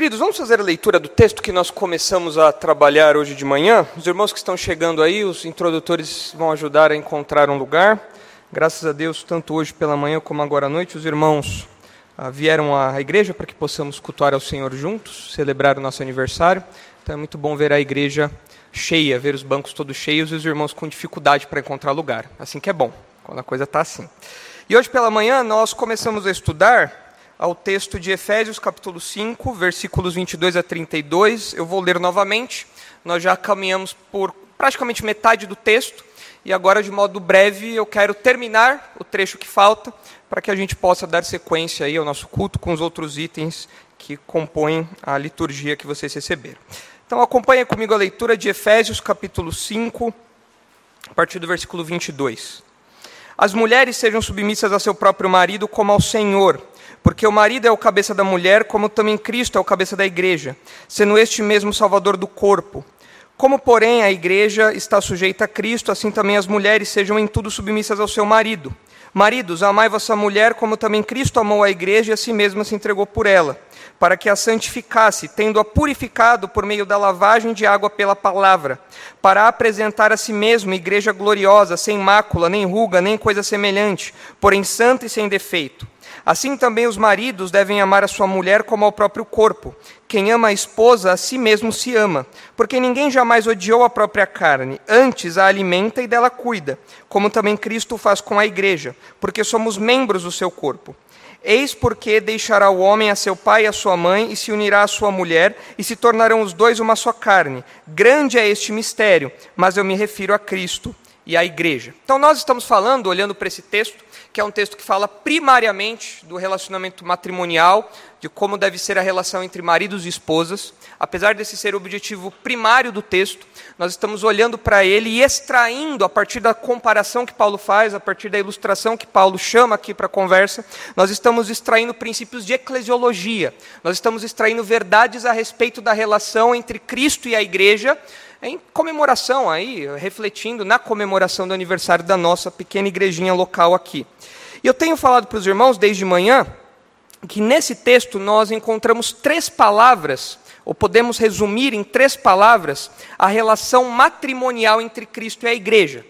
Queridos, vamos fazer a leitura do texto que nós começamos a trabalhar hoje de manhã. Os irmãos que estão chegando aí, os introdutores vão ajudar a encontrar um lugar. Graças a Deus, tanto hoje pela manhã como agora à noite, os irmãos ah, vieram à igreja para que possamos cultuar ao Senhor juntos, celebrar o nosso aniversário. Então é muito bom ver a igreja cheia, ver os bancos todos cheios e os irmãos com dificuldade para encontrar lugar. Assim que é bom, quando a coisa está assim. E hoje pela manhã nós começamos a estudar ao texto de Efésios, capítulo 5, versículos 22 a 32. Eu vou ler novamente. Nós já caminhamos por praticamente metade do texto e agora, de modo breve, eu quero terminar o trecho que falta para que a gente possa dar sequência aí ao nosso culto com os outros itens que compõem a liturgia que vocês receberam. Então, acompanhe comigo a leitura de Efésios, capítulo 5, a partir do versículo 22. As mulheres sejam submissas a seu próprio marido como ao Senhor porque o marido é o cabeça da mulher, como também Cristo é o cabeça da igreja, sendo este mesmo salvador do corpo. Como, porém, a igreja está sujeita a Cristo, assim também as mulheres sejam em tudo submissas ao seu marido. Maridos, amai vossa mulher, como também Cristo amou a igreja e a si mesmo se entregou por ela, para que a santificasse, tendo-a purificado por meio da lavagem de água pela palavra, para apresentar a si mesmo igreja gloriosa, sem mácula, nem ruga, nem coisa semelhante, porém santa e sem defeito. Assim também os maridos devem amar a sua mulher como ao próprio corpo. Quem ama a esposa, a si mesmo se ama, porque ninguém jamais odiou a própria carne, antes a alimenta e dela cuida, como também Cristo faz com a igreja, porque somos membros do seu corpo. Eis porque deixará o homem a seu pai e a sua mãe, e se unirá à sua mulher, e se tornarão os dois uma só carne. Grande é este mistério, mas eu me refiro a Cristo e à igreja. Então, nós estamos falando, olhando para esse texto, que é um texto que fala primariamente do relacionamento matrimonial, de como deve ser a relação entre maridos e esposas. Apesar desse ser o objetivo primário do texto, nós estamos olhando para ele e extraindo, a partir da comparação que Paulo faz, a partir da ilustração que Paulo chama aqui para a conversa, nós estamos extraindo princípios de eclesiologia, nós estamos extraindo verdades a respeito da relação entre Cristo e a igreja, em comemoração aí, refletindo na comemoração do aniversário da nossa pequena igrejinha local aqui. E eu tenho falado para os irmãos desde manhã que nesse texto nós encontramos três palavras, ou podemos resumir em três palavras, a relação matrimonial entre Cristo e a igreja.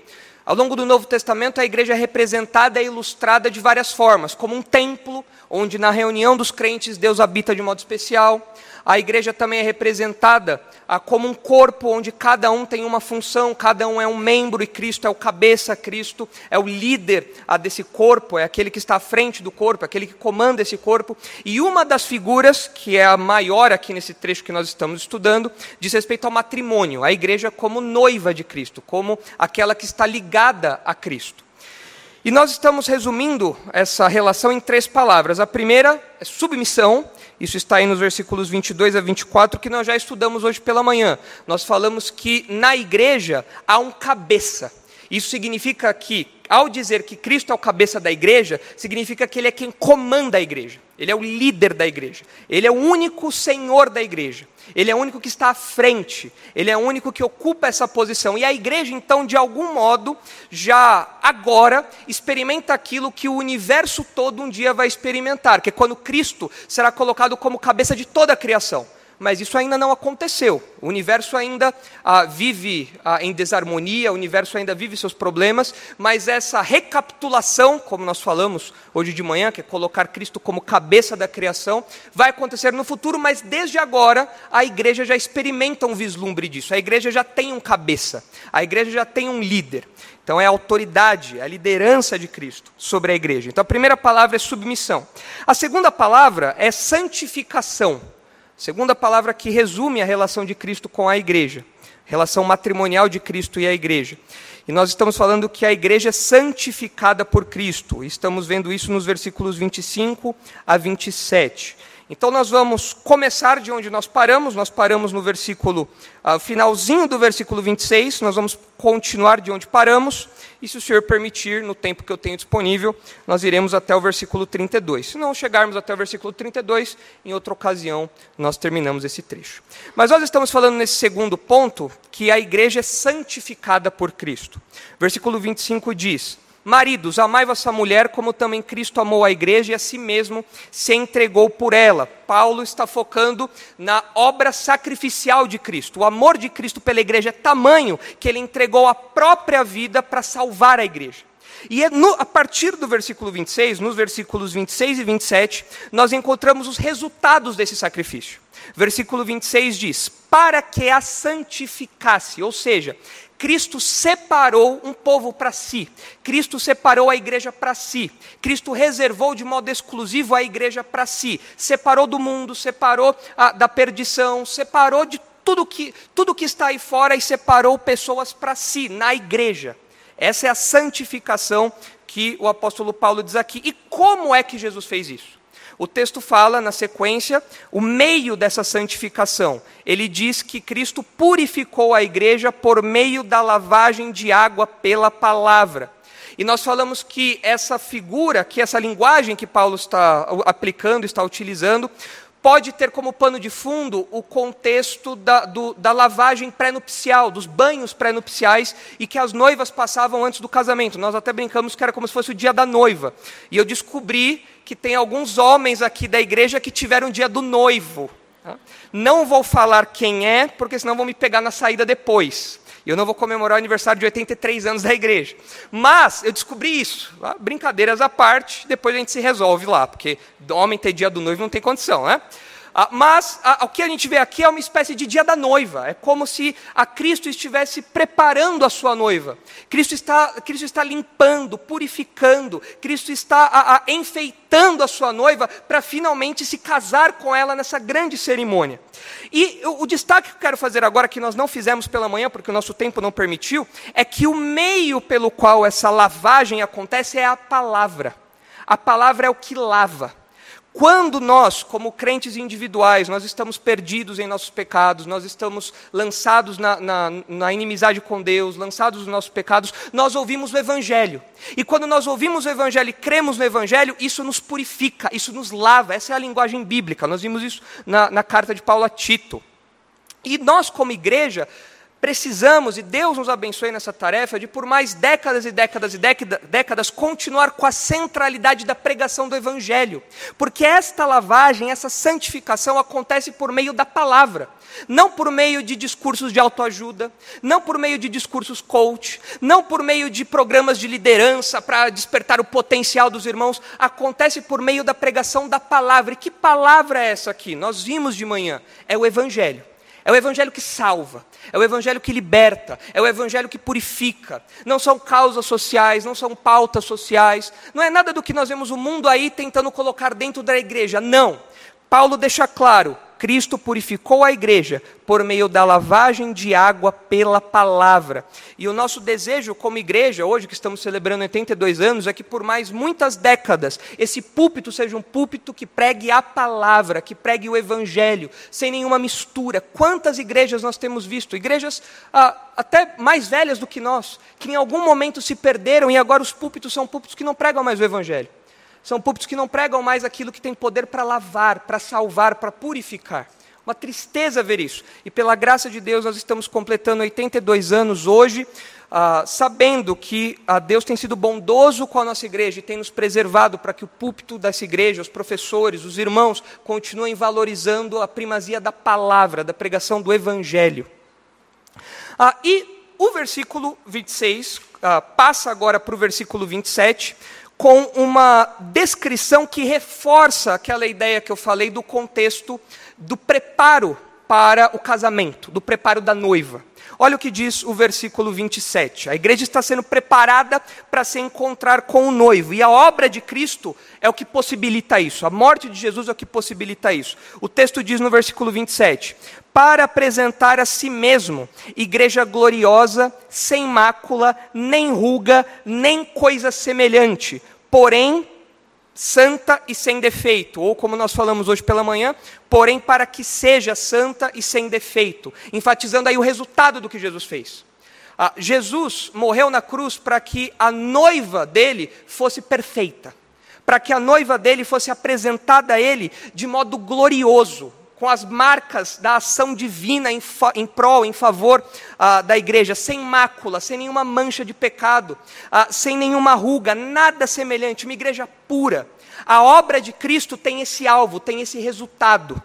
Ao longo do Novo Testamento, a igreja é representada e ilustrada de várias formas, como um templo, onde na reunião dos crentes Deus habita de modo especial. A igreja também é representada ah, como um corpo onde cada um tem uma função, cada um é um membro e Cristo é o cabeça, Cristo é o líder ah, desse corpo, é aquele que está à frente do corpo, é aquele que comanda esse corpo. E uma das figuras, que é a maior aqui nesse trecho que nós estamos estudando, diz respeito ao matrimônio, a igreja como noiva de Cristo, como aquela que está ligada a Cristo. E nós estamos resumindo essa relação em três palavras. A primeira é submissão, isso está aí nos versículos 22 a 24, que nós já estudamos hoje pela manhã. Nós falamos que na igreja há um cabeça. Isso significa que, ao dizer que Cristo é o cabeça da igreja, significa que Ele é quem comanda a igreja. Ele é o líder da igreja. Ele é o único senhor da igreja. Ele é o único que está à frente. Ele é o único que ocupa essa posição. E a igreja, então, de algum modo, já agora experimenta aquilo que o universo todo um dia vai experimentar, que é quando Cristo será colocado como cabeça de toda a criação mas isso ainda não aconteceu. O universo ainda ah, vive ah, em desarmonia, o universo ainda vive seus problemas, mas essa recapitulação, como nós falamos hoje de manhã, que é colocar Cristo como cabeça da criação, vai acontecer no futuro, mas desde agora a igreja já experimenta um vislumbre disso. A igreja já tem um cabeça, a igreja já tem um líder. Então é a autoridade, a liderança de Cristo sobre a igreja. Então a primeira palavra é submissão. A segunda palavra é santificação. Segunda palavra que resume a relação de Cristo com a igreja, relação matrimonial de Cristo e a igreja. E nós estamos falando que a igreja é santificada por Cristo. Estamos vendo isso nos versículos 25 a 27. Então nós vamos começar de onde nós paramos, nós paramos no versículo, uh, finalzinho do versículo 26, nós vamos continuar de onde paramos, e se o Senhor permitir, no tempo que eu tenho disponível, nós iremos até o versículo 32. Se não chegarmos até o versículo 32, em outra ocasião nós terminamos esse trecho. Mas nós estamos falando nesse segundo ponto que a igreja é santificada por Cristo. Versículo 25 diz: Maridos, amai vossa mulher, como também Cristo amou a igreja e a si mesmo se entregou por ela. Paulo está focando na obra sacrificial de Cristo. O amor de Cristo pela igreja é tamanho que ele entregou a própria vida para salvar a igreja. E é no, a partir do versículo 26, nos versículos 26 e 27, nós encontramos os resultados desse sacrifício. Versículo 26 diz: Para que a santificasse, ou seja, Cristo separou um povo para si, Cristo separou a igreja para si, Cristo reservou de modo exclusivo a igreja para si, separou do mundo, separou a, da perdição, separou de tudo que, tudo que está aí fora e separou pessoas para si, na igreja. Essa é a santificação que o apóstolo Paulo diz aqui. E como é que Jesus fez isso? O texto fala, na sequência, o meio dessa santificação. Ele diz que Cristo purificou a igreja por meio da lavagem de água pela palavra. E nós falamos que essa figura, que essa linguagem que Paulo está aplicando, está utilizando, pode ter como pano de fundo o contexto da, do, da lavagem pré-nupcial, dos banhos pré-nupciais e que as noivas passavam antes do casamento. Nós até brincamos que era como se fosse o dia da noiva. E eu descobri que tem alguns homens aqui da igreja que tiveram o dia do noivo. Tá? Não vou falar quem é, porque senão vão me pegar na saída depois. Eu não vou comemorar o aniversário de 83 anos da igreja. Mas eu descobri isso. Tá? Brincadeiras à parte, depois a gente se resolve lá, porque homem ter dia do noivo não tem condição, né? Ah, mas ah, o que a gente vê aqui é uma espécie de dia da noiva. É como se a Cristo estivesse preparando a sua noiva. Cristo está, Cristo está limpando, purificando. Cristo está a, a, enfeitando a sua noiva para finalmente se casar com ela nessa grande cerimônia. E o, o destaque que eu quero fazer agora, que nós não fizemos pela manhã, porque o nosso tempo não permitiu, é que o meio pelo qual essa lavagem acontece é a palavra. A palavra é o que lava. Quando nós, como crentes individuais, nós estamos perdidos em nossos pecados, nós estamos lançados na, na, na, inimizade com Deus, lançados nos nossos pecados, nós ouvimos o Evangelho. E quando nós ouvimos o Evangelho e cremos no Evangelho, isso nos purifica, isso nos lava. Essa é a linguagem bíblica. Nós vimos isso na, na carta de Paulo a Tito. E nós, como igreja, precisamos, e Deus nos abençoe nessa tarefa, de por mais décadas e décadas e décadas continuar com a centralidade da pregação do Evangelho. Porque esta lavagem, essa santificação acontece por meio da palavra. Não por meio de discursos de autoajuda, não por meio de discursos coach, não por meio de programas de liderança para despertar o potencial dos irmãos, acontece por meio da pregação da palavra. E que palavra é essa aqui? Nós vimos de manhã, é o Evangelho. É o evangelho que salva, é o evangelho que liberta, é o evangelho que purifica. Não são causas sociais, não são pautas sociais, não é nada do que nós vemos o mundo aí tentando colocar dentro da igreja. Não. Paulo deixa claro: Cristo purificou a igreja por meio da lavagem de água pela palavra. E o nosso desejo como igreja, hoje que estamos celebrando 82 anos, é que por mais muitas décadas esse púlpito seja um púlpito que pregue a palavra, que pregue o evangelho, sem nenhuma mistura. Quantas igrejas nós temos visto? Igrejas ah, até mais velhas do que nós, que em algum momento se perderam e agora os púlpitos são púlpitos que não pregam mais o evangelho. São púlpitos que não pregam mais aquilo que tem poder para lavar, para salvar, para purificar. Uma tristeza ver isso. E pela graça de Deus, nós estamos completando 82 anos hoje, ah, sabendo que ah, Deus tem sido bondoso com a nossa igreja e tem nos preservado para que o púlpito dessa igreja, os professores, os irmãos, continuem valorizando a primazia da palavra, da pregação do evangelho. Ah, e o versículo 26 ah, passa agora para o versículo 27 com uma descrição que reforça aquela ideia que eu falei do contexto do preparo para o casamento, do preparo da noiva. Olha o que diz o versículo 27. A igreja está sendo preparada para se encontrar com o noivo, e a obra de Cristo é o que possibilita isso. A morte de Jesus é o que possibilita isso. O texto diz no versículo 27: para apresentar a si mesmo igreja gloriosa, sem mácula, nem ruga, nem coisa semelhante, porém santa e sem defeito, ou como nós falamos hoje pela manhã, porém para que seja santa e sem defeito, enfatizando aí o resultado do que Jesus fez. Ah, Jesus morreu na cruz para que a noiva dele fosse perfeita, para que a noiva dele fosse apresentada a ele de modo glorioso, com as marcas da ação divina em, em prol, em favor ah, da igreja, sem mácula, sem nenhuma mancha de pecado, ah, sem nenhuma ruga, nada semelhante, uma igreja pura. A obra de Cristo tem esse alvo, tem esse resultado.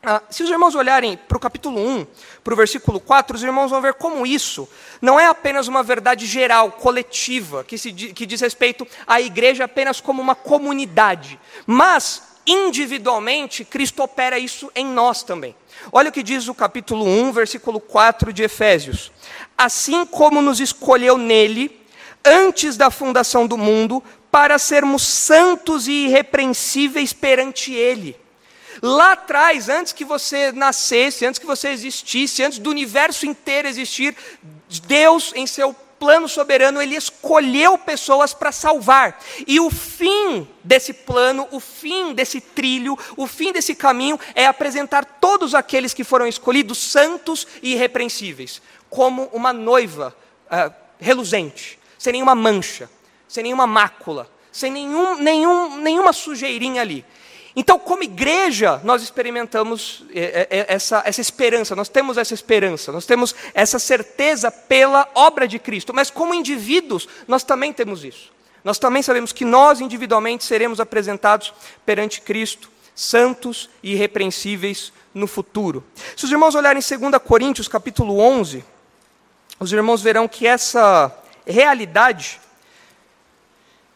Ah, se os irmãos olharem para o capítulo 1, para o versículo 4, os irmãos vão ver como isso não é apenas uma verdade geral, coletiva, que, se, que diz respeito à igreja apenas como uma comunidade, mas individualmente Cristo opera isso em nós também. Olha o que diz o capítulo 1, versículo 4 de Efésios. Assim como nos escolheu nele, antes da fundação do mundo, para sermos santos e irrepreensíveis perante ele Lá atrás, antes que você nascesse, antes que você existisse, antes do universo inteiro existir, Deus, em seu plano soberano, ele escolheu pessoas para salvar. E o fim desse plano, o fim desse trilho, o fim desse caminho é apresentar todos aqueles que foram escolhidos santos e irrepreensíveis, como uma noiva uh, reluzente, sem nenhuma mancha, sem nenhuma mácula, sem nenhum, nenhum, nenhuma sujeirinha ali. Então, como igreja, nós experimentamos é, é, é, essa, essa esperança, nós temos essa esperança, nós temos essa certeza pela obra de Cristo, mas como indivíduos, nós também temos isso. Nós também sabemos que nós individualmente seremos apresentados perante Cristo, santos e irrepreensíveis no futuro. Se os irmãos olharem 2 Coríntios capítulo 11, os irmãos verão que essa realidade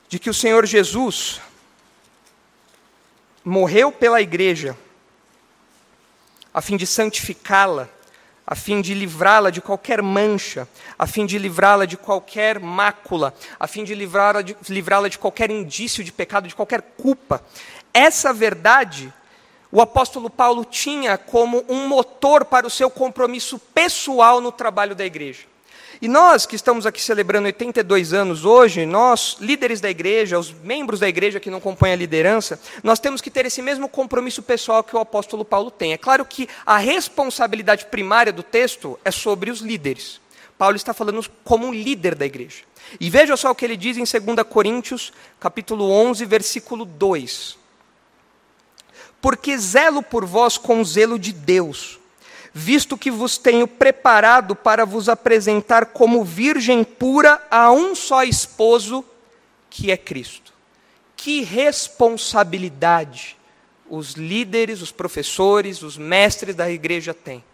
de que o Senhor Jesus morreu pela igreja, a fim de santificá-la, a fim de livrá-la de qualquer mancha, a fim de livrá-la de qualquer mácula, a fim de livrá-la de, livrá de qualquer indício de pecado, de qualquer culpa. Essa verdade o apóstolo Paulo tinha como um motor para o seu compromisso pessoal no trabalho da igreja. E nós que estamos aqui celebrando 82 anos hoje, nós, líderes da igreja, os membros da igreja que não compõem a liderança, nós temos que ter esse mesmo compromisso pessoal que o apóstolo Paulo tem. É claro que a responsabilidade primária do texto é sobre os líderes. Paulo está falando como um líder da igreja. E veja só o que ele diz em 2 Coríntios, capítulo 11, versículo 2. Porque zelo por vós com zelo de Deus, visto que vos tenho preparado para vos apresentar como virgem pura a um só esposo, que é Cristo. Que responsabilidade os líderes, os professores, os mestres da igreja têm.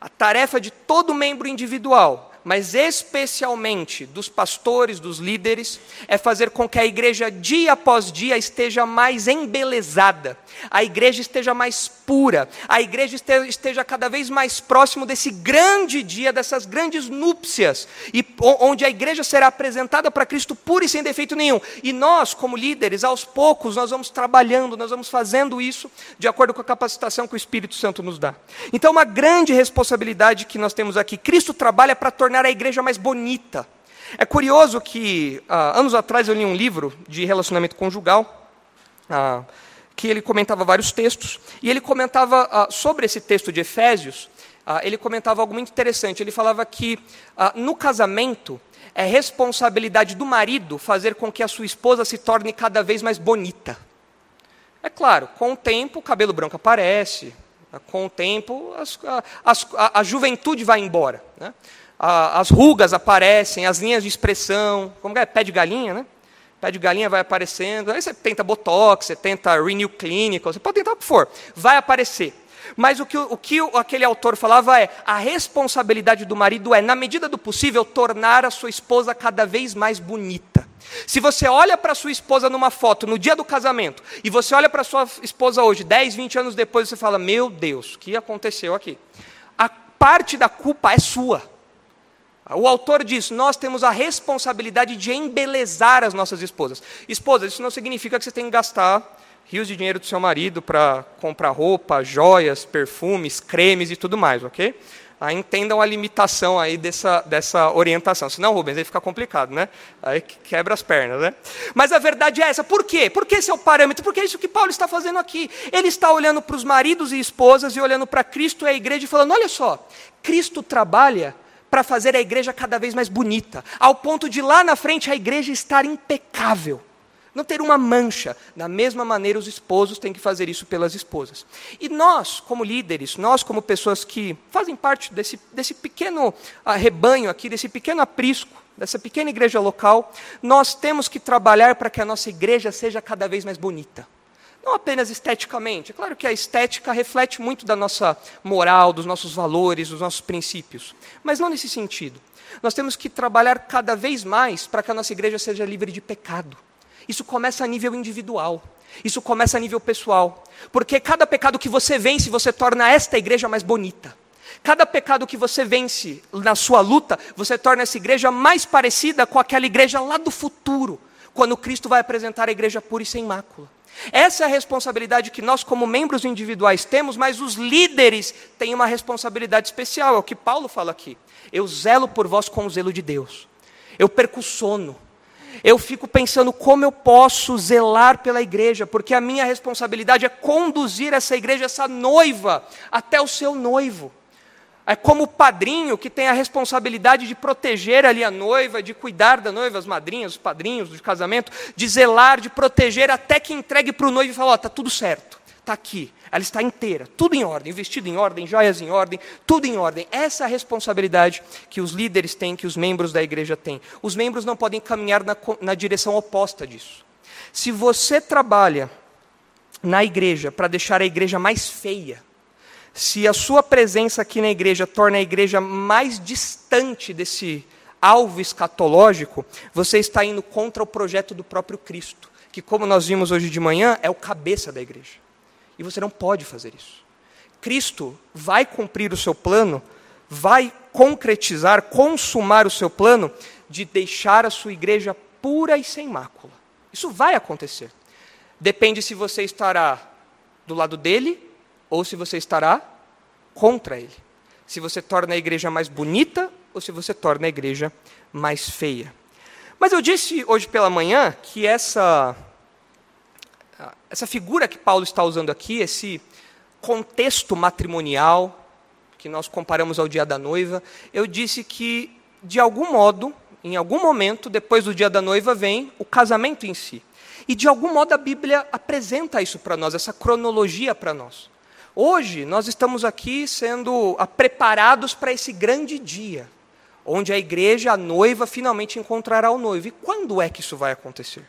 A tarefa de todo membro individual mas especialmente dos pastores, dos líderes, é fazer com que a igreja dia após dia esteja mais embelezada, a igreja esteja mais pura, a igreja esteja cada vez mais próximo desse grande dia, dessas grandes núpcias, e onde a igreja será apresentada para Cristo pura e sem defeito nenhum. E nós, como líderes, aos poucos, nós vamos trabalhando, nós vamos fazendo isso de acordo com a capacitação que o Espírito Santo nos dá. Então, uma grande responsabilidade que nós temos aqui. Cristo trabalha para tornar tornar a igreja mais bonita. É curioso que, ah, anos atrás, eu li um livro de relacionamento conjugal, ah, que ele comentava vários textos, e ele comentava ah, sobre esse texto de Efésios, ele comentava algo muito interessante. Ele falava que no casamento é responsabilidade do marido fazer com que a sua esposa se torne cada vez mais bonita. É claro, com o tempo o cabelo branco aparece, com o tempo as, as, a, a, juventude vai embora. Né? A, as rugas aparecem, as linhas de expressão, como é? Pé de galinha, né? Pé de galinha vai aparecendo, aí você tenta Botox, você tenta Renew Clinical, você pode tentar o que for, vai aparecer. Mas o que, o que aquele autor falava é: a responsabilidade do marido é, na medida do possível, tornar a sua esposa cada vez mais bonita. Se você olha para sua esposa numa foto no dia do casamento, e você olha para sua esposa hoje, 10, 20 anos depois, você fala: Meu Deus, o que aconteceu aqui? A parte da culpa é sua. O autor diz: nós temos a responsabilidade de embelezar as nossas esposas. Esposas, isso não significa que você tem que gastar rios de dinheiro do seu marido para comprar roupa, joias, perfumes, cremes e tudo mais, ok? Ah, entendam a limitação aí dessa, dessa orientação. Senão, Rubens, aí fica complicado, né? Aí quebra as pernas, né? Mas a verdade é essa. Por quê? Porque esse é o parâmetro. Porque é isso que Paulo está fazendo aqui. Ele está olhando para os maridos e esposas e olhando para Cristo e a igreja e falando: olha só, Cristo trabalha para fazer a igreja cada vez mais bonita, ao ponto de lá na frente a igreja estar impecável. não ter uma mancha. Da mesma maneira, os esposos têm que fazer isso pelas esposas. E nós, como líderes, nós, como pessoas que fazem parte desse, desse pequeno ah, rebanho aqui, desse pequeno aprisco, dessa pequena igreja local, nós temos que trabalhar para que a nossa igreja seja cada vez mais bonita. Não apenas esteticamente. É claro que a estética reflete muito da nossa moral, dos nossos valores, dos nossos princípios. Mas não nesse sentido. Nós temos que trabalhar cada vez mais para que a nossa igreja seja livre de pecado. Isso começa a nível individual. Isso começa a nível pessoal. Porque cada pecado que você vence, você torna esta igreja mais bonita. Cada pecado que você vence na sua luta, você torna essa igreja mais parecida com aquela igreja lá do futuro, quando Cristo vai apresentar a igreja pura e sem mácula. Essa é a responsabilidade que nós, como membros individuais, temos, mas os líderes têm uma responsabilidade especial, é o que Paulo fala aqui. Eu zelo por vós com o zelo de Deus. Eu perco sono. Eu fico pensando como eu posso zelar pela igreja, porque a minha responsabilidade é conduzir essa igreja, essa noiva, até o seu noivo. É como o padrinho que tem a responsabilidade de proteger ali a noiva, de cuidar da noiva, as madrinhas, os padrinhos de casamento, de zelar, de proteger até que entregue para o noivo e fala: Ó, oh, está tudo certo, está aqui, ela está inteira, tudo em ordem, vestido em ordem, joias em ordem, tudo em ordem. Essa é a responsabilidade que os líderes têm, que os membros da igreja têm. Os membros não podem caminhar na, na direção oposta disso. Se você trabalha na igreja para deixar a igreja mais feia, se a sua presença aqui na igreja torna a igreja mais distante desse alvo escatológico, você está indo contra o projeto do próprio Cristo, que, como nós vimos hoje de manhã, é o cabeça da igreja. E você não pode fazer isso. Cristo vai cumprir o seu plano, vai concretizar, consumar o seu plano de deixar a sua igreja pura e sem mácula. Isso vai acontecer. Depende se você estará do lado dele ou se você estará contra ele. Se você torna a igreja mais bonita ou se você torna a igreja mais feia. Mas eu disse hoje pela manhã que essa essa figura que Paulo está usando aqui, esse contexto matrimonial que nós comparamos ao dia da noiva, eu disse que de algum modo, em algum momento depois do dia da noiva vem o casamento em si. E de algum modo a Bíblia apresenta isso para nós, essa cronologia para nós. Hoje nós estamos aqui sendo ah, preparados para esse grande dia, onde a igreja, a noiva, finalmente encontrará o noivo. E quando é que isso vai acontecer?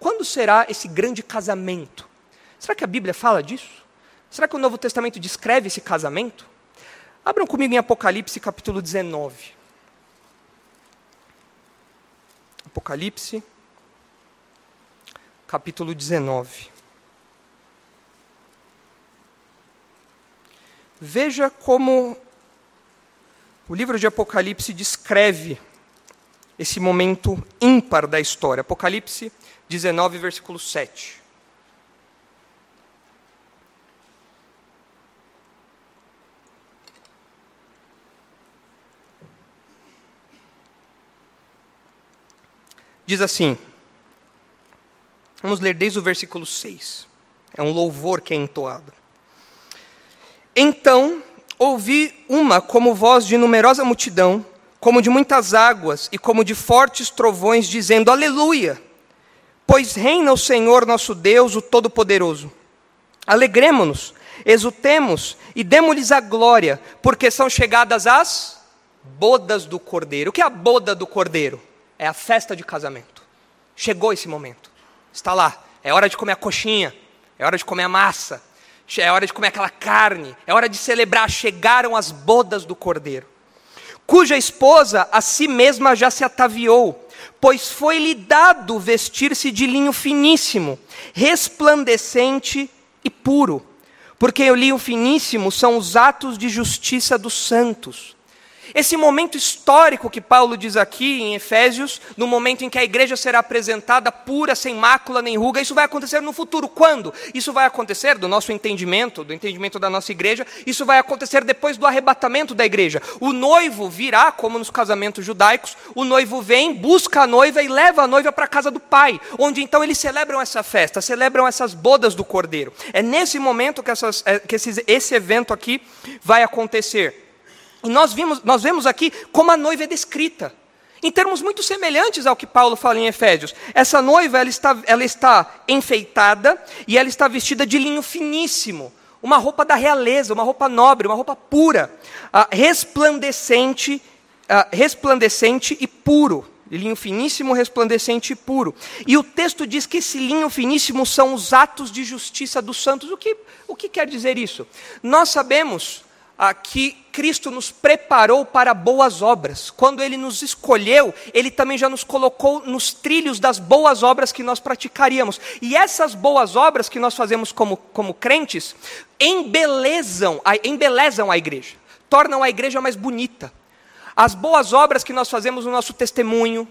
Quando será esse grande casamento? Será que a Bíblia fala disso? Será que o Novo Testamento descreve esse casamento? Abram comigo em Apocalipse capítulo 19. Apocalipse, capítulo 19. Veja como o livro de Apocalipse descreve esse momento ímpar da história. Apocalipse 19, versículo 7. Diz assim, vamos ler desde o versículo 6. É um louvor que é entoado. Então ouvi uma como voz de numerosa multidão, como de muitas águas e como de fortes trovões, dizendo: Aleluia! Pois reina o Senhor nosso Deus, o Todo-Poderoso. Alegremos-nos, exultemos e demos-lhes a glória, porque são chegadas as bodas do Cordeiro. O que é a boda do Cordeiro? É a festa de casamento. Chegou esse momento. Está lá. É hora de comer a coxinha, é hora de comer a massa, é hora de comer aquela carne, é hora de celebrar. Chegaram as bodas do cordeiro, cuja esposa a si mesma já se ataviou, pois foi-lhe dado vestir-se de linho finíssimo, resplandecente e puro, porque o linho finíssimo são os atos de justiça dos santos. Esse momento histórico que Paulo diz aqui em Efésios, no momento em que a igreja será apresentada pura, sem mácula nem ruga, isso vai acontecer no futuro. Quando? Isso vai acontecer, do nosso entendimento, do entendimento da nossa igreja, isso vai acontecer depois do arrebatamento da igreja. O noivo virá, como nos casamentos judaicos, o noivo vem, busca a noiva e leva a noiva para a casa do pai, onde então eles celebram essa festa, celebram essas bodas do cordeiro. É nesse momento que, essas, é, que esse evento aqui vai acontecer. E nós, vimos, nós vemos aqui como a noiva é descrita. Em termos muito semelhantes ao que Paulo fala em Efésios. Essa noiva ela está, ela está enfeitada e ela está vestida de linho finíssimo, uma roupa da realeza, uma roupa nobre, uma roupa pura, uh, resplandecente, uh, resplandecente e puro. Linho finíssimo, resplandecente e puro. E o texto diz que esse linho finíssimo são os atos de justiça dos santos. O que, o que quer dizer isso? Nós sabemos ah, que Cristo nos preparou para boas obras. Quando Ele nos escolheu, Ele também já nos colocou nos trilhos das boas obras que nós praticaríamos. E essas boas obras que nós fazemos como, como crentes embelezam, embelezam a igreja, tornam a igreja mais bonita. As boas obras que nós fazemos no nosso testemunho,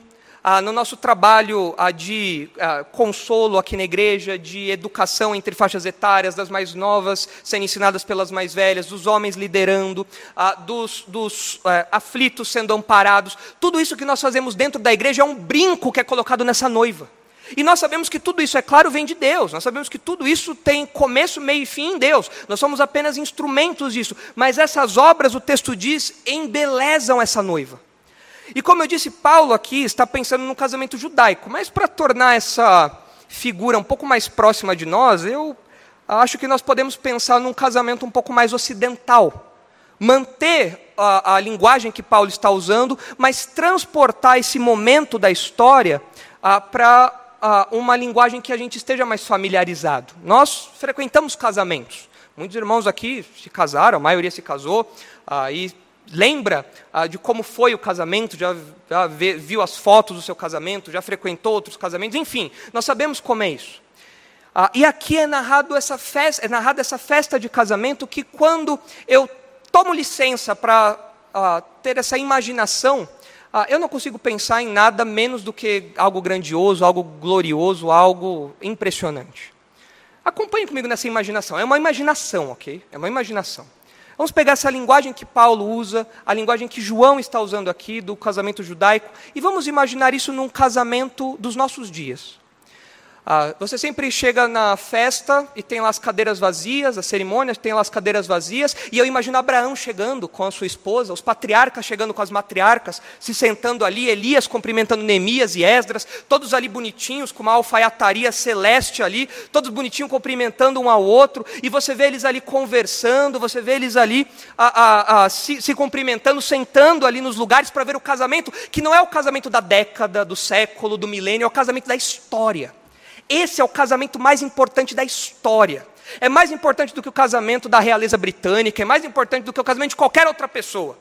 ah, no nosso trabalho ah, de ah, consolo aqui na igreja, de educação entre faixas etárias, das mais novas sendo ensinadas pelas mais velhas, dos homens liderando, ah, dos, dos eh, aflitos sendo amparados, tudo isso que nós fazemos dentro da igreja é um brinco que é colocado nessa noiva. E nós sabemos que tudo isso, é claro, vem de Deus. Nós sabemos que tudo isso tem começo, meio e fim em Deus. Nós somos apenas instrumentos disso. Mas essas obras, o texto diz, embelezam essa noiva. E como eu disse, Paulo aqui está pensando no casamento judaico, mas para tornar essa figura um pouco mais próxima de nós, eu acho que nós podemos pensar num casamento um pouco mais ocidental. Manter a, a linguagem que Paulo está usando, mas transportar esse momento da história ah, para ah, uma linguagem que a gente esteja mais familiarizado. Nós frequentamos casamentos. Muitos irmãos aqui se casaram, a maioria se casou, ah, e lembra ah, de como foi o casamento, já, já vê, viu as fotos do seu casamento, já frequentou outros casamentos, enfim, nós sabemos como é isso. Ah, e aqui é narrado essa festa, é narrada essa festa de casamento que quando eu tomo licença para ah, ter essa imaginação, ah, eu não consigo pensar em nada menos do que algo grandioso, algo glorioso, algo impressionante. Acompanhe comigo nessa imaginação. É uma imaginação, ok? É uma imaginação. Vamos pegar essa linguagem que Paulo usa, a linguagem que João está usando aqui, do casamento judaico, e vamos imaginar isso num casamento dos nossos dias. Ah, você sempre chega na festa e tem lá as cadeiras vazias, as cerimônias tem lá as cadeiras vazias, e eu imagino Abraão chegando com a sua esposa, os patriarcas chegando com as matriarcas, se sentando ali, Elias cumprimentando Neemias e Esdras, todos ali bonitinhos, com uma alfaiataria celeste ali, todos bonitinhos cumprimentando um ao outro, e você vê eles ali conversando, você vê eles ali a, a, a, se, se cumprimentando, sentando ali nos lugares para ver o casamento, que não é o casamento da década, do século, do milênio, é o casamento da história. Esse é o casamento mais importante da história. É mais importante do que o casamento da realeza britânica, é mais importante do que o casamento de qualquer outra pessoa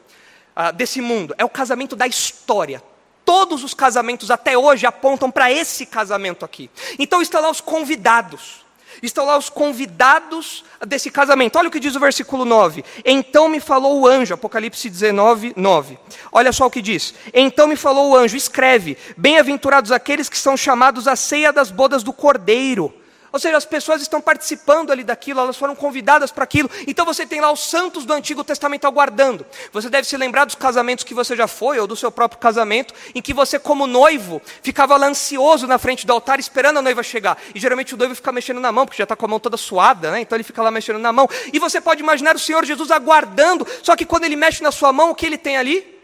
uh, desse mundo. É o casamento da história. Todos os casamentos até hoje apontam para esse casamento aqui. Então estão lá os convidados. Estão lá os convidados desse casamento. Olha o que diz o versículo 9. Então me falou o anjo, Apocalipse 19, 9. Olha só o que diz. Então me falou o anjo, escreve: Bem-aventurados aqueles que são chamados à ceia das bodas do cordeiro. Ou seja, as pessoas estão participando ali daquilo, elas foram convidadas para aquilo. Então você tem lá os santos do Antigo Testamento aguardando. Você deve se lembrar dos casamentos que você já foi, ou do seu próprio casamento, em que você, como noivo, ficava lá ansioso na frente do altar, esperando a noiva chegar. E geralmente o noivo fica mexendo na mão, porque já está com a mão toda suada, né? então ele fica lá mexendo na mão. E você pode imaginar o Senhor Jesus aguardando, só que quando ele mexe na sua mão, o que ele tem ali?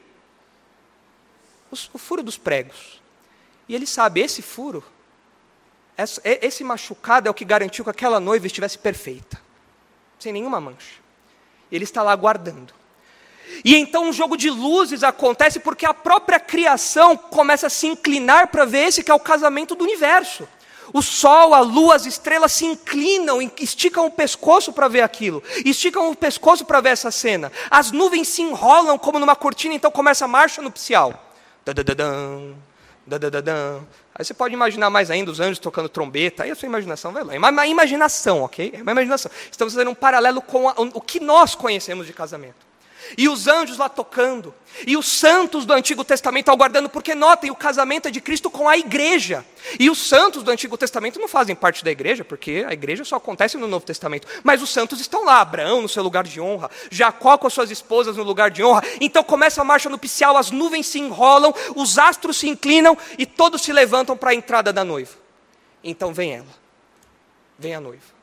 O furo dos pregos. E ele sabe, esse furo esse machucado é o que garantiu que aquela noiva estivesse perfeita, sem nenhuma mancha. Ele está lá guardando. E então um jogo de luzes acontece porque a própria criação começa a se inclinar para ver esse que é o casamento do universo. O sol, a lua, as estrelas se inclinam, esticam o pescoço para ver aquilo, esticam o pescoço para ver essa cena. As nuvens se enrolam como numa cortina, então começa a marcha nupcial. Dadadadam, dadadadam, Aí você pode imaginar mais ainda os anjos tocando trombeta, aí a sua imaginação vai lá. É uma imaginação, ok? É uma imaginação. Estamos fazendo um paralelo com a, o que nós conhecemos de casamento e os anjos lá tocando, e os santos do Antigo Testamento aguardando, porque notem, o casamento é de Cristo com a igreja. E os santos do Antigo Testamento não fazem parte da igreja, porque a igreja só acontece no Novo Testamento. Mas os santos estão lá, Abraão no seu lugar de honra, Jacó com as suas esposas no lugar de honra. Então começa a marcha nupcial, as nuvens se enrolam, os astros se inclinam e todos se levantam para a entrada da noiva. Então vem ela, vem a noiva,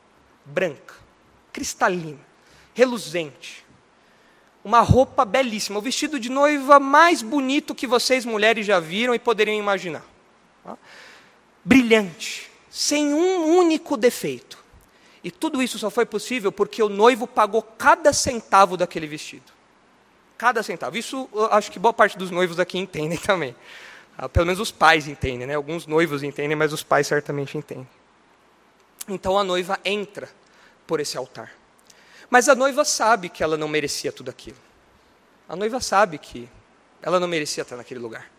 branca, cristalina, reluzente uma roupa belíssima, o vestido de noiva mais bonito que vocês mulheres já viram e poderiam imaginar. Brilhante, sem um único defeito. E tudo isso só foi possível porque o noivo pagou cada centavo daquele vestido. Cada centavo. Isso acho que boa parte dos noivos aqui entendem também. Ah, pelo menos os pais entendem, né? Alguns noivos entendem, mas os pais certamente entendem. Então a noiva entra por esse altar. Mas a noiva sabe que ela não merecia tudo aquilo. A noiva sabe que ela não merecia estar naquele lugar.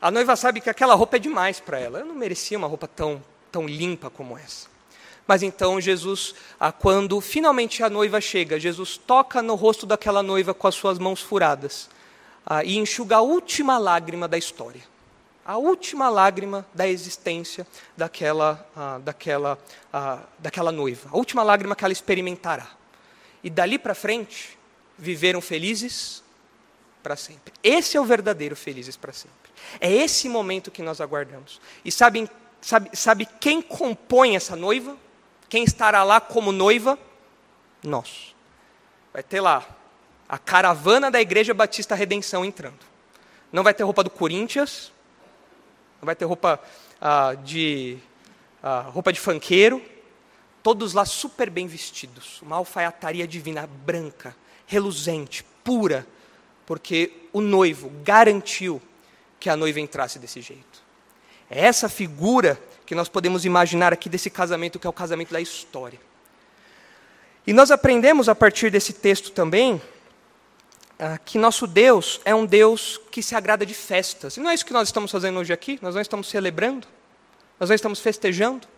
A noiva sabe que aquela roupa é demais para ela. Ela não merecia uma roupa tão, tão limpa como essa. Mas então Jesus, ah, quando finalmente a noiva chega, Jesus toca no rosto daquela noiva com as suas mãos furadas ah, e enxuga a última lágrima da história. A última lágrima da existência daquela, ah, daquela, daquela noiva. A última lágrima que ela experimentará e dali para frente viveram felizes para sempre. Esse é o verdadeiro felizes para sempre. É esse momento que nós aguardamos. E sabe, sabe, sabe quem compõe essa noiva? Quem estará lá como noiva? Nós. Vai ter lá a caravana da Igreja Batista Redenção entrando. Não vai ter roupa do Corinthians, não vai ter roupa ah, de ah, roupa de fanqueiro, todos lá super bem vestidos, uma alfaiataria divina branca, reluzente, pura, porque o noivo garantiu que a noiva entrasse desse jeito. É essa figura que nós podemos imaginar aqui desse casamento, que é o casamento da história. E nós aprendemos a partir desse texto também ah, que nosso Deus é um Deus que se agrada de festas. E não é isso que nós estamos fazendo hoje aqui? Nós não estamos celebrando? Nós não estamos festejando?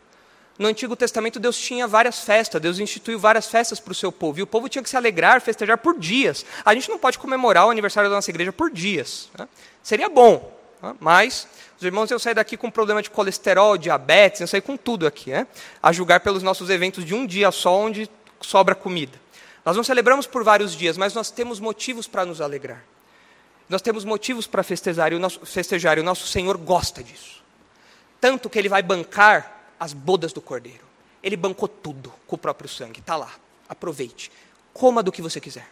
No Antigo Testamento, Deus tinha várias festas, Deus instituiu várias festas para o seu povo, e o povo tinha que se alegrar, festejar por dias. A gente não pode comemorar o aniversário da nossa igreja por dias. Né? Seria bom, né? mas os irmãos eu sair daqui com problema de colesterol, diabetes, eu sair com tudo aqui, né? a julgar pelos nossos eventos de um dia só, onde sobra comida. Nós não celebramos por vários dias, mas nós temos motivos para nos alegrar. Nós temos motivos para festejar, festejar, e o nosso Senhor gosta disso. Tanto que Ele vai bancar as bodas do cordeiro. Ele bancou tudo com o próprio sangue. Está lá. Aproveite. Coma do que você quiser.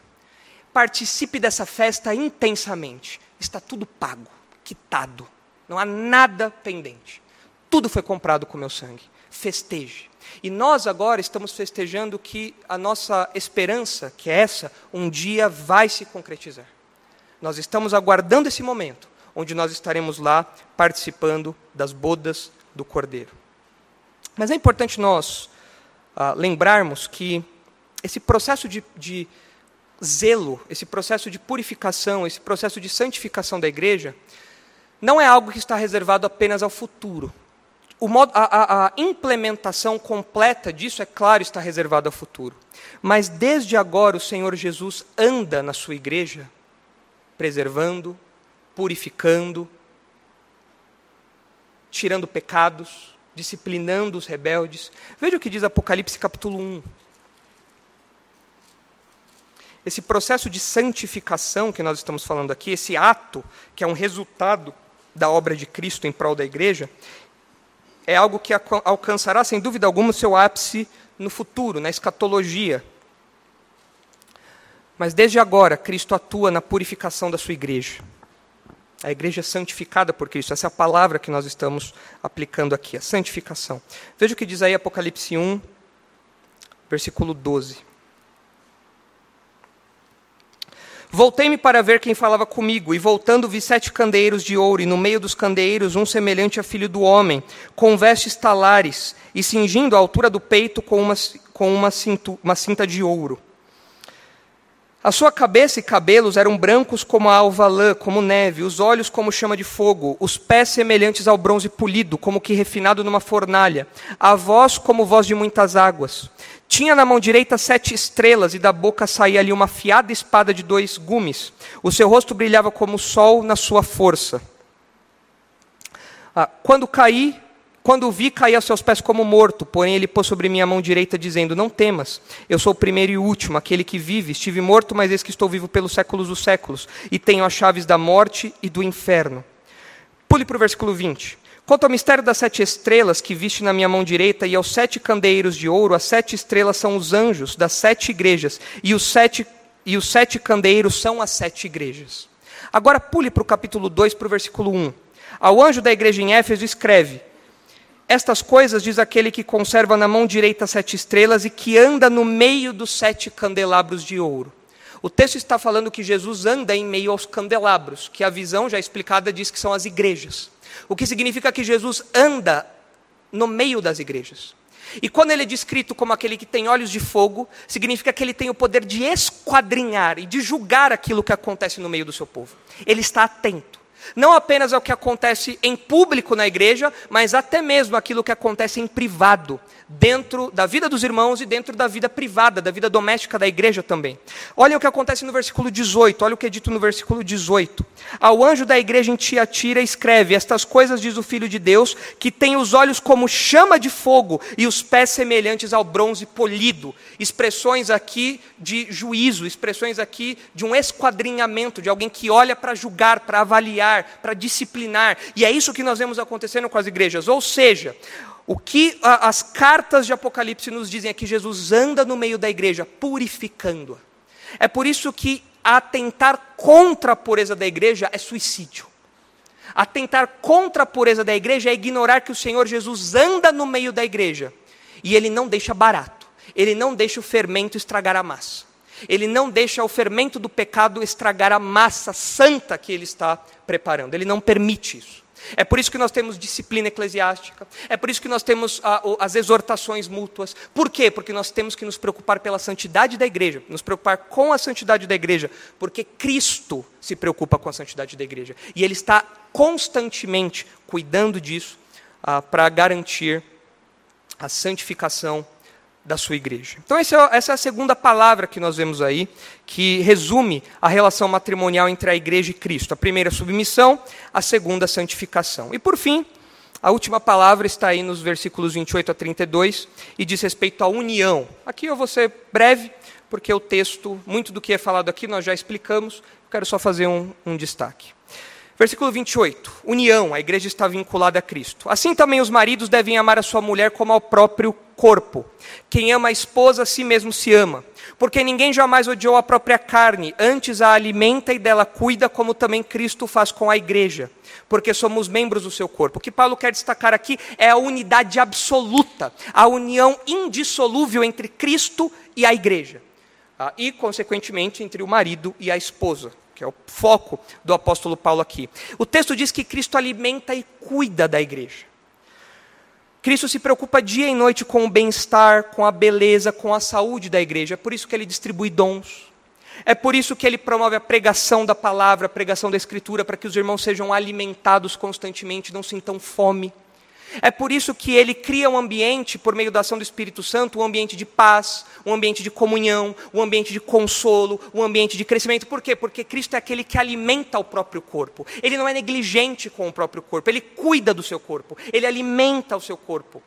Participe dessa festa intensamente. Está tudo pago, quitado. Não há nada pendente. Tudo foi comprado com meu sangue. Festeje. E nós agora estamos festejando que a nossa esperança, que é essa, um dia vai se concretizar. Nós estamos aguardando esse momento, onde nós estaremos lá participando das bodas do Cordeiro. Mas é importante nós ah, lembrarmos que esse processo de, de zelo, esse processo de purificação, esse processo de santificação da igreja, não é algo que está reservado apenas ao futuro. Modo, a, a, a, implementação completa disso, é claro, está reservado ao futuro. Mas desde agora o Senhor Jesus anda na sua igreja, preservando, purificando, tirando pecados, disciplinando os rebeldes. Veja o que diz Apocalipse capítulo 1. Esse processo de santificação que nós estamos falando aqui, esse ato, que é um resultado da obra de Cristo em prol da igreja, é algo que alcançará, sem dúvida alguma, o seu ápice no futuro, na escatologia. Mas desde agora, Cristo atua na purificação da sua igreja. A igreja é santificada por Cristo. Essa é a palavra que nós estamos aplicando aqui, a santificação. Veja o que diz aí Apocalipse 1, versículo 12. Voltei-me para ver quem falava comigo, e voltando vi sete candeeiros de ouro, e no meio dos candeeiros um semelhante a filho do homem, com vestes talares, e cingindo a altura do peito com uma, com uma, cintu, uma cinta de ouro. A sua cabeça e cabelos eram brancos como a alva lã, como neve, os olhos como chama de fogo, os pés semelhantes ao bronze polido, como que refinado numa fornalha, a voz como voz de muitas águas. Tinha na mão direita sete estrelas, e da boca saía ali uma afiada espada de dois gumes. O seu rosto brilhava como o sol na sua força. Ah, quando caí, quando o vi, caí aos seus pés como morto, porém ele pôs sobre minha mão direita, dizendo: Não temas, eu sou o primeiro e o último, aquele que vive. Estive morto, mas eis que estou vivo pelos séculos dos séculos, e tenho as chaves da morte e do inferno. Pule para o versículo 20. Quanto ao mistério das sete estrelas que viste na minha mão direita e aos sete candeeiros de ouro, as sete estrelas são os anjos das sete igrejas, e os sete e os sete candeeiros são as sete igrejas. Agora pule para o capítulo 2, para o versículo 1. Ao anjo da igreja em Éfeso escreve: Estas coisas diz aquele que conserva na mão direita sete estrelas e que anda no meio dos sete candelabros de ouro. O texto está falando que Jesus anda em meio aos candelabros, que a visão já explicada diz que são as igrejas. O que significa que Jesus anda no meio das igrejas. E quando ele é descrito como aquele que tem olhos de fogo, significa que ele tem o poder de esquadrinhar e de julgar aquilo que acontece no meio do seu povo. Ele está atento. Não apenas ao que acontece em público na igreja, mas até mesmo aquilo que acontece em privado, dentro da vida dos irmãos e dentro da vida privada, da vida doméstica da igreja também. Olha o que acontece no versículo 18, olha o que é dito no versículo 18. Ao anjo da igreja em Tiatira escreve: Estas coisas diz o Filho de Deus, que tem os olhos como chama de fogo e os pés semelhantes ao bronze polido. Expressões aqui de juízo, expressões aqui de um esquadrinhamento, de alguém que olha para julgar, para avaliar, para disciplinar. E é isso que nós vemos acontecendo com as igrejas. Ou seja, o que as cartas de Apocalipse nos dizem é que Jesus anda no meio da igreja, purificando-a. É por isso que atentar contra a pureza da igreja é suicídio. Atentar contra a pureza da igreja é ignorar que o Senhor Jesus anda no meio da igreja e ele não deixa barato, ele não deixa o fermento estragar a massa, ele não deixa o fermento do pecado estragar a massa santa que ele está preparando, ele não permite isso. É por isso que nós temos disciplina eclesiástica, é por isso que nós temos a, as exortações mútuas. Por quê? Porque nós temos que nos preocupar pela santidade da igreja, nos preocupar com a santidade da igreja, porque Cristo se preocupa com a santidade da igreja. E Ele está constantemente cuidando disso ah, para garantir a santificação da sua igreja. Então, é, essa é a segunda palavra que nós vemos aí, que resume a relação matrimonial entre a igreja e Cristo. A primeira, submissão, a segunda, santificação. E, por fim, a última palavra está aí nos versículos 28 a 32 e diz respeito à união. Aqui eu vou ser breve, porque o texto, muito do que é falado aqui, nós já explicamos, quero só fazer um, um destaque. Versículo 28. União, a igreja está vinculada a Cristo. Assim também os maridos devem amar a sua mulher como ao próprio corpo. Quem ama a esposa, a si mesmo se ama. Porque ninguém jamais odiou a própria carne, antes a alimenta e dela cuida, como também Cristo faz com a igreja. Porque somos membros do seu corpo. O que Paulo quer destacar aqui é a unidade absoluta, a união indissolúvel entre Cristo e a igreja. Ah, e, consequentemente, entre o marido e a esposa que é o foco do apóstolo Paulo aqui. O texto diz que Cristo alimenta e cuida da igreja. Cristo se preocupa dia e noite com o bem-estar, com a beleza, com a saúde da igreja. É por isso que ele distribui dons. É por isso que ele promove a pregação da palavra, a pregação da escritura, para que os irmãos sejam alimentados constantemente, não sintam fome. É por isso que ele cria um ambiente, por meio da ação do Espírito Santo, um ambiente de paz, um ambiente de comunhão, um ambiente de consolo, um ambiente de crescimento. Por quê? Porque Cristo é aquele que alimenta o próprio corpo. Ele não é negligente com o próprio corpo, ele cuida do seu corpo, ele alimenta o seu corpo.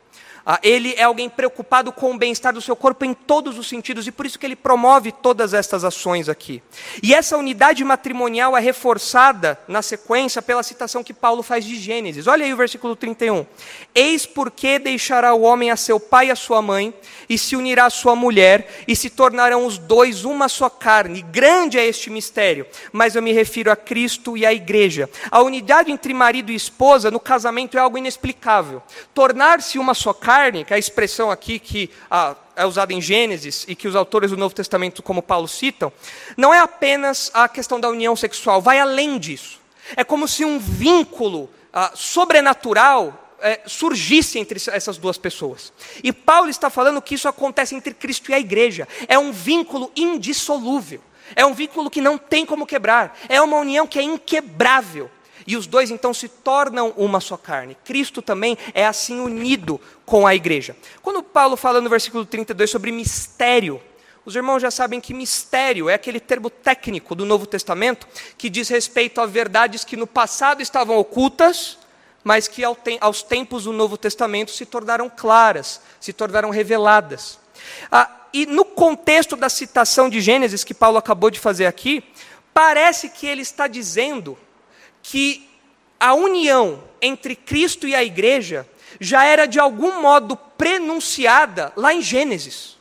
Ah, ele é alguém preocupado com o bem-estar do seu corpo em todos os sentidos e por isso que ele promove todas estas ações aqui. E essa unidade matrimonial é reforçada na sequência pela citação que Paulo faz de Gênesis. Olha aí o versículo 31. Eis porque deixará o homem a seu pai e a sua mãe e se unirá à sua mulher e se tornarão os dois uma só carne. Grande é este mistério, mas eu me refiro a Cristo e à igreja. A unidade entre marido e esposa no casamento é algo inexplicável. Tornar-se uma só carne que é a expressão aqui que ah, é usada em Gênesis e que os autores do Novo Testamento, como Paulo, citam, não é apenas a questão da união sexual, vai além disso. É como se um vínculo ah, sobrenatural é, surgisse entre essas duas pessoas. E Paulo está falando que isso acontece entre Cristo e a igreja. É um vínculo indissolúvel. É um vínculo que não tem como quebrar. É uma união que é inquebrável. E os dois então se tornam uma só carne. Cristo também é assim unido com a igreja. Quando Paulo fala no versículo 32 sobre mistério, os irmãos já sabem que mistério é aquele termo técnico do Novo Testamento que diz respeito a verdades que no passado estavam ocultas, mas que aos tempos do Novo Testamento se tornaram claras, se tornaram reveladas. Ah, e no contexto da citação de Gênesis que Paulo acabou de fazer aqui, parece que ele está dizendo que a união entre Cristo e a igreja já era de algum modo prenunciada lá em Gênesis.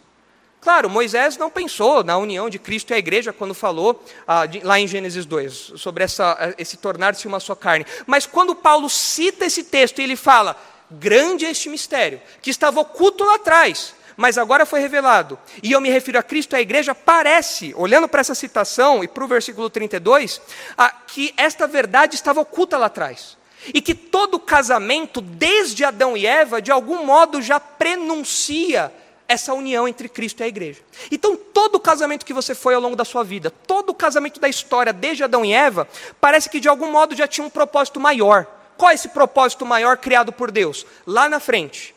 Claro, Moisés não pensou na união de Cristo e a igreja quando falou ah, de, lá em Gênesis 2, sobre essa, esse tornar-se uma só carne. Mas quando Paulo cita esse texto e ele fala: grande é este mistério, que estava oculto lá atrás, mas agora foi revelado. E eu me refiro a Cristo e à igreja, parece, olhando para essa citação e para o versículo 32, ah, que esta verdade estava oculta lá atrás. E que todo casamento, desde Adão e Eva, de algum modo já prenuncia essa união entre Cristo e a igreja. Então, todo casamento que você foi ao longo da sua vida, todo casamento da história, desde Adão e Eva, parece que de algum modo já tinha um propósito maior. Qual é esse propósito maior criado por Deus? Lá na frente,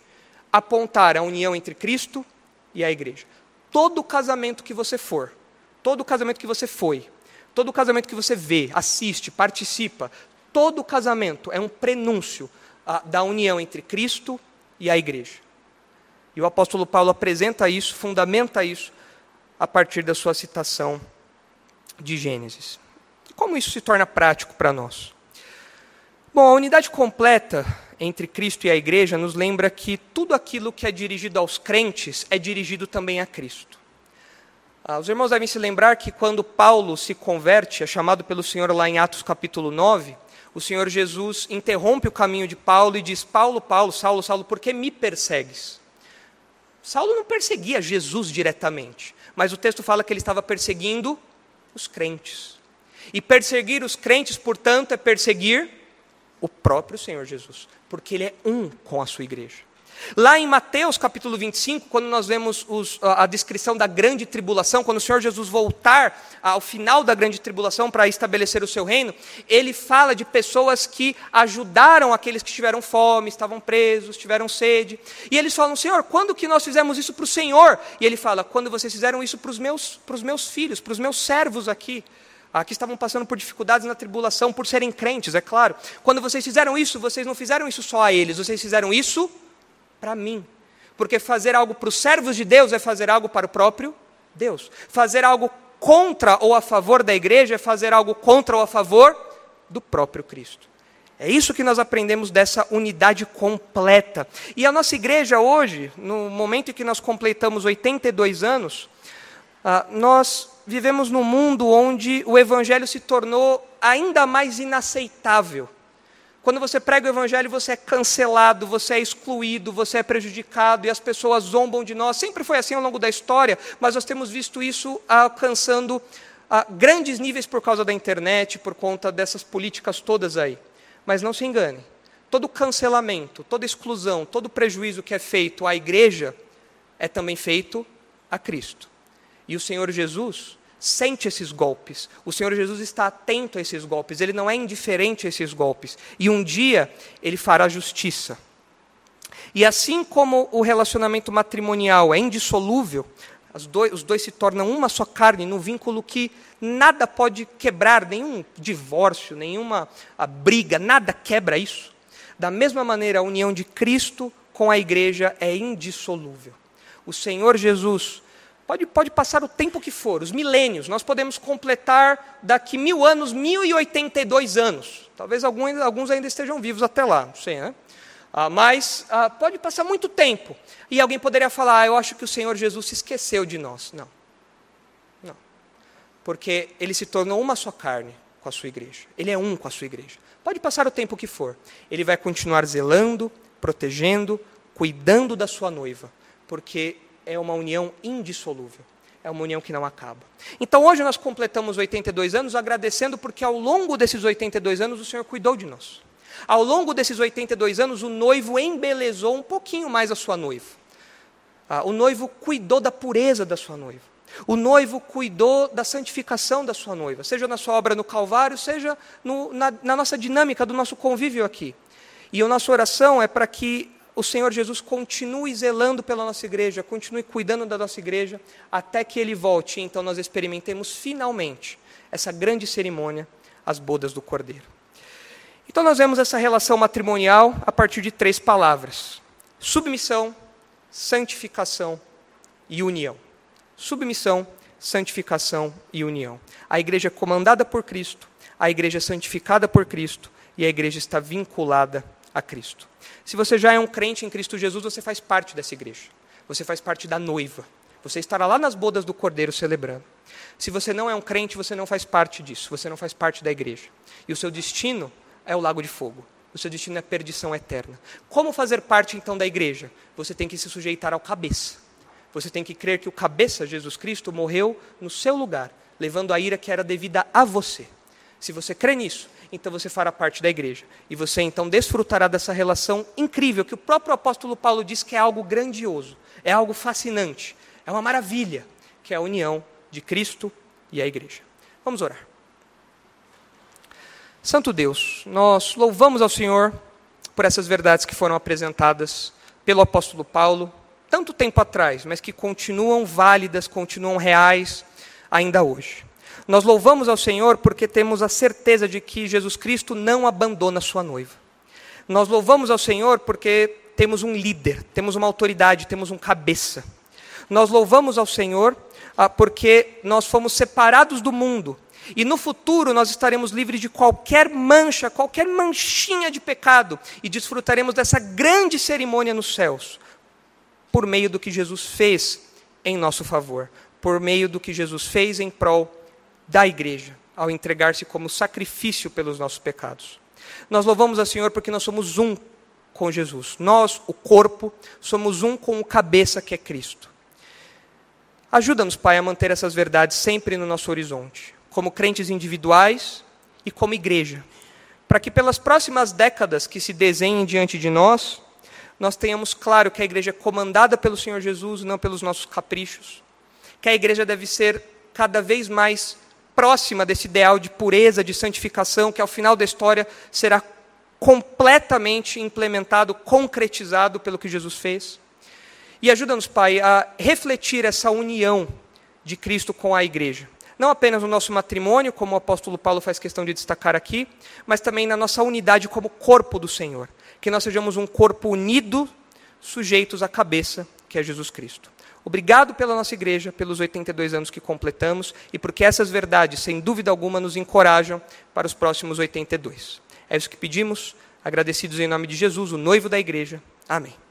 apontar a união entre Cristo e a igreja. Todo casamento que você for, todo casamento que você foi, todo casamento que você vê, assiste, participa, todo casamento é um prenúncio ah, da união entre Cristo e a igreja. E o apóstolo Paulo apresenta isso, fundamenta isso, a partir da sua citação de Gênesis. Como isso se torna prático para nós? Bom, a unidade completa entre Cristo e a igreja nos lembra que tudo aquilo que é dirigido aos crentes é dirigido também a Cristo. Ah, os irmãos devem se lembrar que quando Paulo se converte, é chamado pelo Senhor lá em Atos capítulo 9, o Senhor Jesus interrompe o caminho de Paulo e diz: Paulo, Paulo, Saulo, Saulo, por que me persegues? Saulo não perseguia Jesus diretamente, mas o texto fala que ele estava perseguindo os crentes. E perseguir os crentes, portanto, é perseguir o próprio Senhor Jesus, porque ele é um com a sua igreja. Lá em Mateus capítulo 25, quando nós vemos os, a, a descrição da grande tribulação, quando o Senhor Jesus voltar ao final da grande tribulação para estabelecer o seu reino, ele fala de pessoas que ajudaram aqueles que tiveram fome, estavam presos, tiveram sede. E eles falam: Senhor, quando que nós fizemos isso para o Senhor? E ele fala: Quando vocês fizeram isso para os meus, meus filhos, para os meus servos aqui aqui estavam passando por dificuldades na tribulação, por serem crentes, é claro. Quando vocês fizeram isso, vocês não fizeram isso só a eles, vocês fizeram isso para mim. Porque fazer algo para os servos de Deus é fazer algo para o próprio Deus. Fazer algo contra ou a favor da igreja é fazer algo contra ou a favor do próprio Cristo. É isso que nós aprendemos dessa unidade completa. E a nossa igreja hoje, no momento em que nós completamos 82 anos, ah, nós vivemos num mundo onde o evangelho se tornou ainda mais inaceitável. Quando você prega o evangelho, você é cancelado, você é excluído, você é prejudicado e as pessoas zombam de nós. Sempre foi assim ao longo da história, mas nós temos visto isso alcançando ah, grandes níveis por causa da internet, por conta dessas políticas todas aí. Mas não se engane, todo cancelamento, toda exclusão, todo prejuízo que é feito à igreja é também feito a Cristo. E o Senhor Jesus sente esses golpes. O Senhor Jesus está atento a esses golpes, ele não é indiferente a esses golpes. E um dia ele fará justiça. E assim como o relacionamento matrimonial é indissolúvel, dois, os dois se tornam uma só carne, num vínculo que nada pode quebrar, nenhum divórcio, nenhuma briga, nada quebra isso. Da mesma maneira, a união de Cristo com a igreja é indissolúvel. O Senhor Jesus Pode, pode passar o tempo que for, os milênios, nós podemos completar daqui mil anos, mil e oitenta e dois anos. Talvez alguns, alguns ainda estejam vivos até lá, não sei, né? Ah, mas ah, pode passar muito tempo. E alguém poderia falar, ah, eu acho que o Senhor Jesus se esqueceu de nós. Não. Não. Porque ele se tornou uma só carne com a sua igreja. Ele é um com a sua igreja. Pode passar o tempo que for. Ele vai continuar zelando, protegendo, cuidando da sua noiva. Porque é uma união indissolúvel. É uma união que não acaba. Então hoje nós completamos 82 anos agradecendo porque ao longo desses 82 anos o Senhor cuidou de nós. Ao longo desses 82 anos o noivo embelezou um pouquinho mais a sua noiva. Ah, o noivo cuidou da pureza da sua noiva. O noivo cuidou da santificação da sua noiva, seja na sua obra no Calvário, seja no, na, na nossa dinâmica do nosso convívio aqui. E a nossa oração é para que o Senhor Jesus continue zelando pela nossa igreja, continue cuidando da nossa igreja, até que Ele volte então nós experimentemos finalmente essa grande cerimônia, as bodas do Cordeiro. Então nós vemos essa relação matrimonial a partir de três palavras: submissão, santificação e união. Submissão, santificação e união. A igreja é comandada por Cristo, a igreja é santificada por Cristo e a igreja está vinculada a Cristo. Se você já é um crente em Cristo Jesus, você faz parte dessa igreja. Você faz parte da noiva. Você estará lá nas bodas do Cordeiro celebrando. Se você não é um crente, você não faz parte disso, você não faz parte da igreja. E o seu destino é o lago de fogo. O seu destino é perdição eterna. Como fazer parte então da igreja? Você tem que se sujeitar ao cabeça. Você tem que crer que o cabeça, Jesus Cristo, morreu no seu lugar, levando a ira que era devida a você. Se você crê nisso, então você fará parte da igreja. E você então desfrutará dessa relação incrível que o próprio apóstolo Paulo diz que é algo grandioso, é algo fascinante, é uma maravilha, que é a união de Cristo e a igreja. Vamos orar. Santo Deus, nós louvamos ao Senhor por essas verdades que foram apresentadas pelo apóstolo Paulo, tanto tempo atrás, mas que continuam válidas, continuam reais ainda hoje. Nós louvamos ao Senhor porque temos a certeza de que Jesus Cristo não abandona sua noiva. Nós louvamos ao Senhor porque temos um líder, temos uma autoridade, temos um cabeça. Nós louvamos ao Senhor ah, porque nós fomos separados do mundo e no futuro nós estaremos livres de qualquer mancha, qualquer manchinha de pecado e desfrutaremos dessa grande cerimônia nos céus, por meio do que Jesus fez em nosso favor, por meio do que Jesus fez em prol da igreja, ao entregar-se como sacrifício pelos nossos pecados. Nós louvamos a Senhor porque nós somos um com Jesus. Nós, o corpo, somos um com o cabeça que é Cristo. Ajuda-nos, Pai, a manter essas verdades sempre no nosso horizonte como crentes individuais e como igreja, para que pelas próximas décadas que se desenhem diante de nós, nós tenhamos claro que a igreja é comandada pelo Senhor Jesus, não pelos nossos caprichos, que a igreja deve ser cada vez mais próxima desse ideal de pureza, de santificação, que ao final da história será completamente implementado, concretizado pelo que Jesus fez. E ajuda-nos, Pai, a refletir essa união de Cristo com a igreja não apenas no nosso matrimônio, como o apóstolo Paulo faz questão de destacar aqui, mas também na nossa unidade como corpo do Senhor. Que nós sejamos um corpo unido, sujeitos à cabeça, que é Jesus Cristo. Obrigado pela nossa igreja, pelos 82 anos que completamos e porque essas verdades, sem dúvida alguma, nos encorajam para os próximos 82. É isso que pedimos, agradecidos em nome de Jesus, o noivo da igreja. Amém.